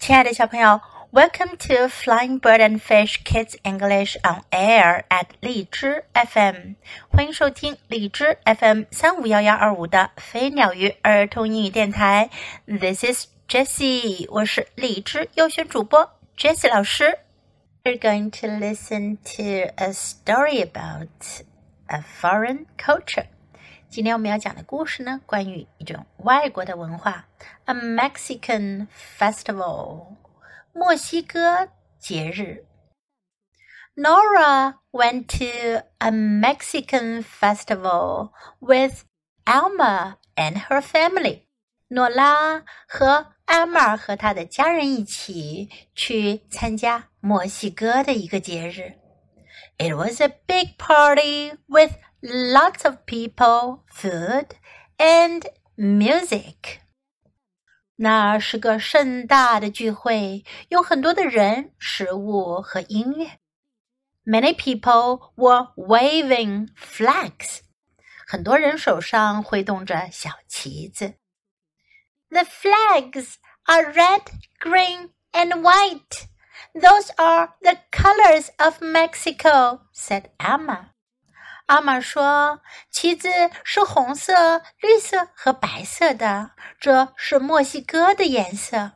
亲爱的小朋友，Welcome to Flying Bird and Fish Kids English on Air at 荔枝 FM，欢迎收听荔枝 FM 三五幺幺二五的飞鸟鱼儿童英语电台。This is Jessie，我是荔枝优选主播 Jessie 老师。We're going to listen to a story about a foreign culture. 今天我们要讲的故事呢，关于一种外国的文化，a Mexican festival，墨西哥节日。Nora went to a Mexican festival with Alma and her family。诺拉和艾玛和她的家人一起去参加墨西哥的一个节日。It was a big party with lots of people, food, and music. 那是个盛大的聚会，有很多的人、食物和音乐。Many people were waving flags. 很多人手上挥动着小旗子。The flags are red, green, and white. Those are the colors of Mexico, said Alma. 阿玛说：“旗子是红色、绿色和白色的，这是墨西哥的颜色。”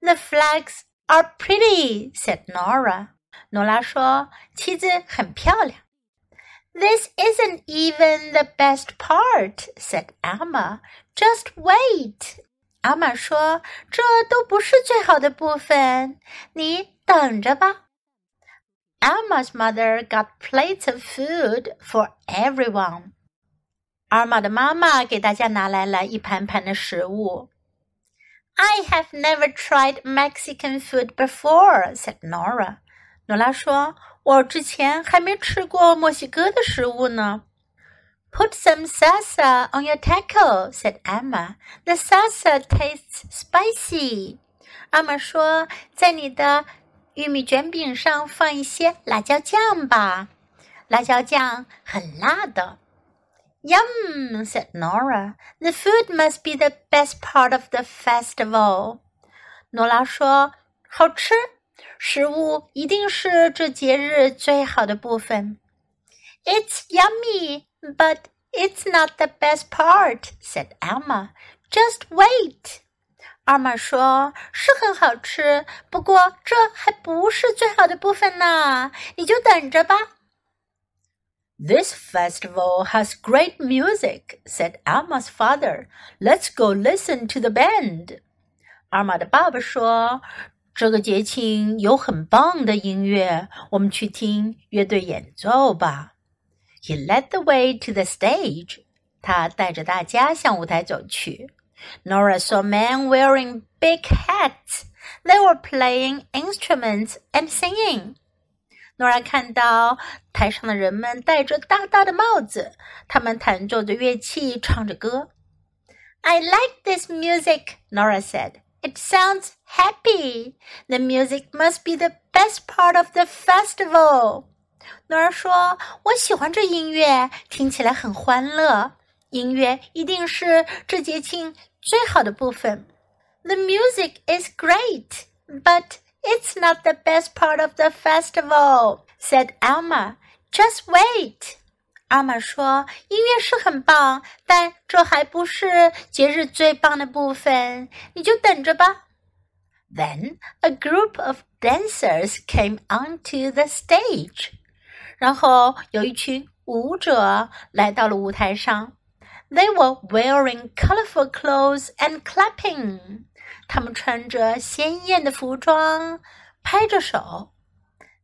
The flags are pretty," said Nora. 诺拉说：“旗子很漂亮。” This isn't even the best part," said Alma. "Just wait." 阿玛说：“这都不是最好的部分，你等着吧。” Alma's mother got plates of food for everyone. I have never tried Mexican food before," said Nora. 诺拉说：“我之前还没吃过墨西哥的食物呢。” Put some salsa on your taco," said Alma. "The salsa tastes spicy." 阿玛说：“在你的玉米卷饼上放一些辣椒酱吧，辣椒酱很辣的。Yum said Nora. The food must be the best part of the festival. 诺拉说：“好吃，食物一定是这节日最好的部分。” It's yummy, but it's not the best part, said Alma. Just wait. 阿玛说：“是很好吃，不过这还不是最好的部分呢，你就等着吧。” This festival has great music," said Alma's father. "Let's go listen to the band." 阿玛的爸爸说：“这个节庆有很棒的音乐，我们去听乐队演奏吧。” He led the way to the stage. 他带着大家向舞台走去。Nora saw men wearing big hats. They were playing instruments and singing. Nora 看到台上的人们戴着大大的帽子，他们弹奏着乐器，唱着歌。I like this music, Nora said. It sounds happy. The music must be the best part of the festival. Nora 说：“我喜欢这音乐，听起来很欢乐。 音乐一定是这节庆最好的部分。The music is great, but it's not the best part of the festival," said Alma. "Just wait." Alma 说：“音乐是很棒，但这还不是节日最棒的部分，你就等着吧。” Then a group of dancers came onto the stage. 然后有一群舞者来到了舞台上。they were wearing colorful clothes and clapping. 他们穿着鲜艳的服装，拍着手。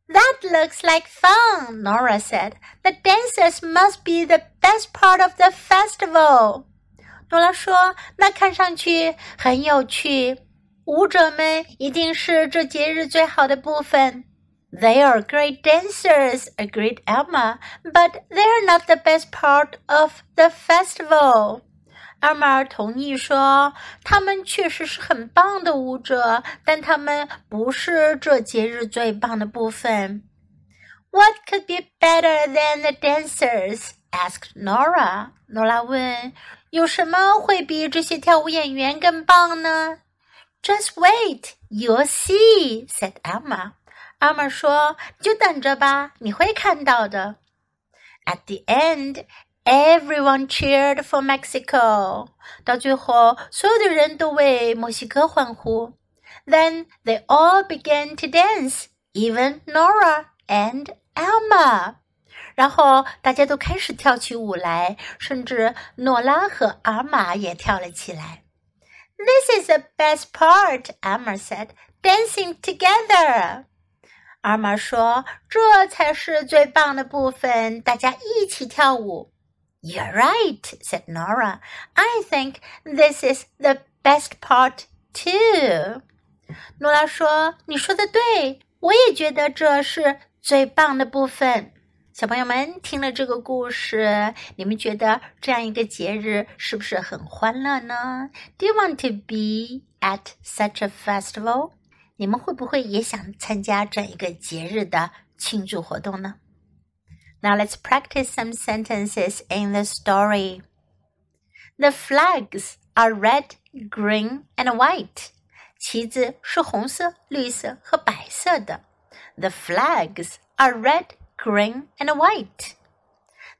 That looks like fun, Nora said. The dancers must be the best part of the festival. 诺拉说：“那看上去很有趣，舞者们一定是这节日最好的部分。” They are great dancers, agreed Alma, but they are not the best part of the festival. 阿马尔同意说：“他们确实是很棒的舞者，但他们不是这节日最棒的部分。” What could be better than the dancers? asked Nora. 诺拉问：“有什么会比这些跳舞演员更棒呢？” Just wait, you'll see," said Alma. 阿玛说：“就等着吧，你会看到的。” At the end, everyone cheered for Mexico. 到最后，所有的人都为墨西哥欢呼。Then they all began to dance, even Nora and Alma. 然后大家都开始跳起舞来，甚至诺拉和阿玛也跳了起来。This is the best part, Alma said. Dancing together. 阿玛说：“这才是最棒的部分，大家一起跳舞。” You're right, said Nora. I think this is the best part too. 诺拉说：“你说的对，我也觉得这是最棒的部分。”小朋友们听了这个故事，你们觉得这样一个节日是不是很欢乐呢？Do you want to be at such a festival？你们会不会也想参加这一个节日的庆祝活动呢？Now let's practice some sentences in the story. The flags are red, green, and white. 旗子是红色、绿色和白色的。The flags are red, green, and white.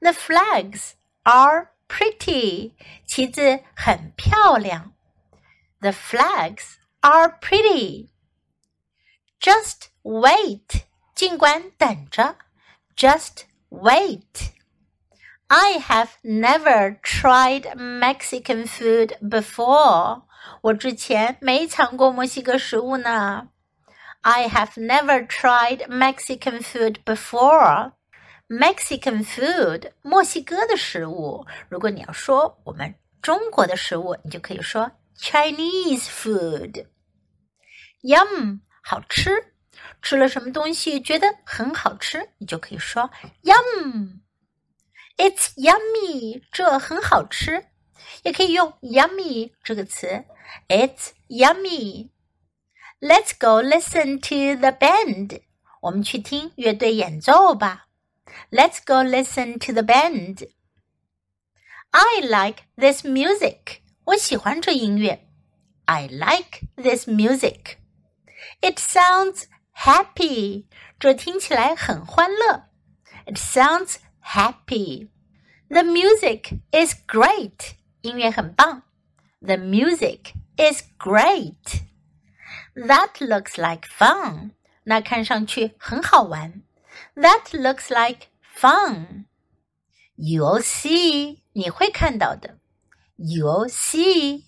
The flags are pretty. 旗子很漂亮。The flags are pretty. Just wait. 尽管等着。Just wait. I have never tried Mexican food before. 我之前没尝过墨西哥食物呢。I have never tried Mexican food before. Mexican food，墨西哥的食物。如果你要说我们中国的食物，你就可以说 Chinese food。Yum， 好吃。吃了什么东西觉得很好吃，你就可以说 Yum。It's yummy，这很好吃。也可以用 yummy 这个词。It's yummy。Let's go listen to the band. 我们去听乐队演奏吧。Let's go listen to the band. I like this music. 我喜欢这音乐。I like this music. It sounds happy. 这听起来很欢乐。It sounds happy. The music is great. 音乐很棒。The music is great. That looks like fun. 那看上去很好玩。That looks like fun. You'll see. 你会看到的。You'll see.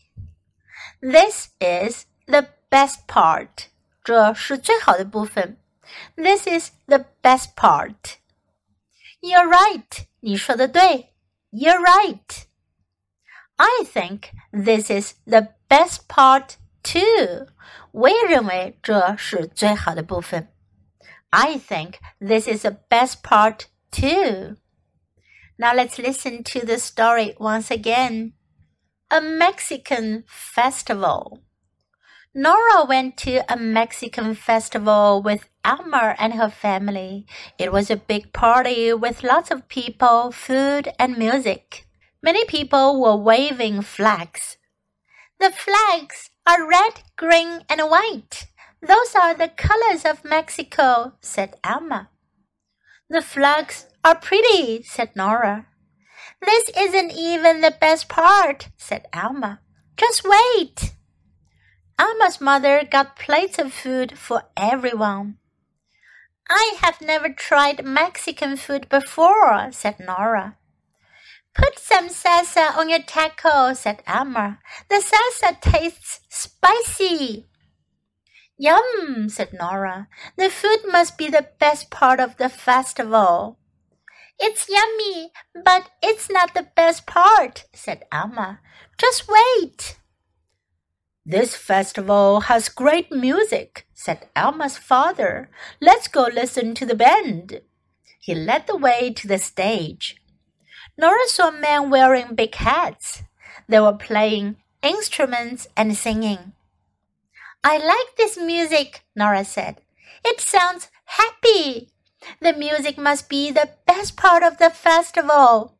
This is the best part. 这是最好的部分。This is the best part. You're right. 你说的对。You're right. I think this is the best part too. 我也认为这是最好的部分。I think this is the best part too. Now let's listen to the story once again. A Mexican festival. Nora went to a Mexican festival with Alma and her family. It was a big party with lots of people, food, and music. Many people were waving flags. The flags are red, green, and white. Those are the colors of Mexico, said Alma. The flags are pretty, said Nora. This isn't even the best part, said Alma. Just wait. Alma's mother got plates of food for everyone. I have never tried Mexican food before, said Nora. Put some salsa on your taco, said Alma. The salsa tastes spicy. Yum, said Nora. The food must be the best part of the festival. It's yummy, but it's not the best part, said Alma. Just wait. This festival has great music, said Alma's father. Let's go listen to the band. He led the way to the stage. Nora saw men wearing big hats. They were playing instruments and singing. I like this music, Nora said. It sounds happy. The music must be the best part of the festival.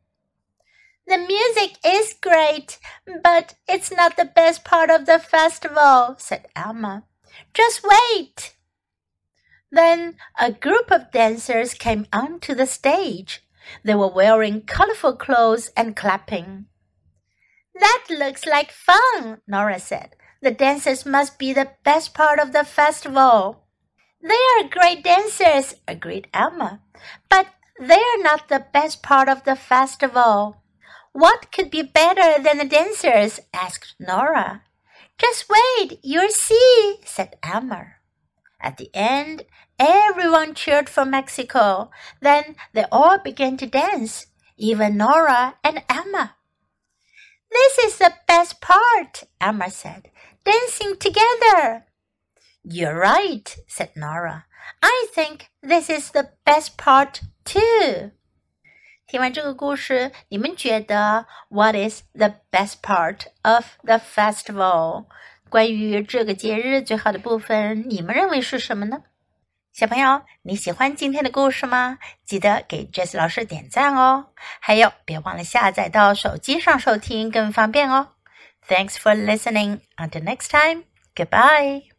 The music is great, but it's not the best part of the festival, said Alma. Just wait. Then a group of dancers came onto the stage. They were wearing colorful clothes and clapping. That looks like fun, Nora said. The dancers must be the best part of the festival. They are great dancers, agreed Alma, but they are not the best part of the festival. What could be better than the dancers? asked Nora. Just wait, you'll see, said Alma. At the end, everyone cheered for Mexico. Then they all began to dance, even Nora and Alma. This is the best part, Alma said. Dancing together. You're right, said Nora. I think this is the best part too. 听完这个故事，你们觉得 What is the best part of the festival？关于这个节日最好的部分，你们认为是什么呢？小朋友，你喜欢今天的故事吗？记得给 Jess 老师点赞哦！还有，别忘了下载到手机上收听，更方便哦。Thanks for listening. Until next time. Goodbye.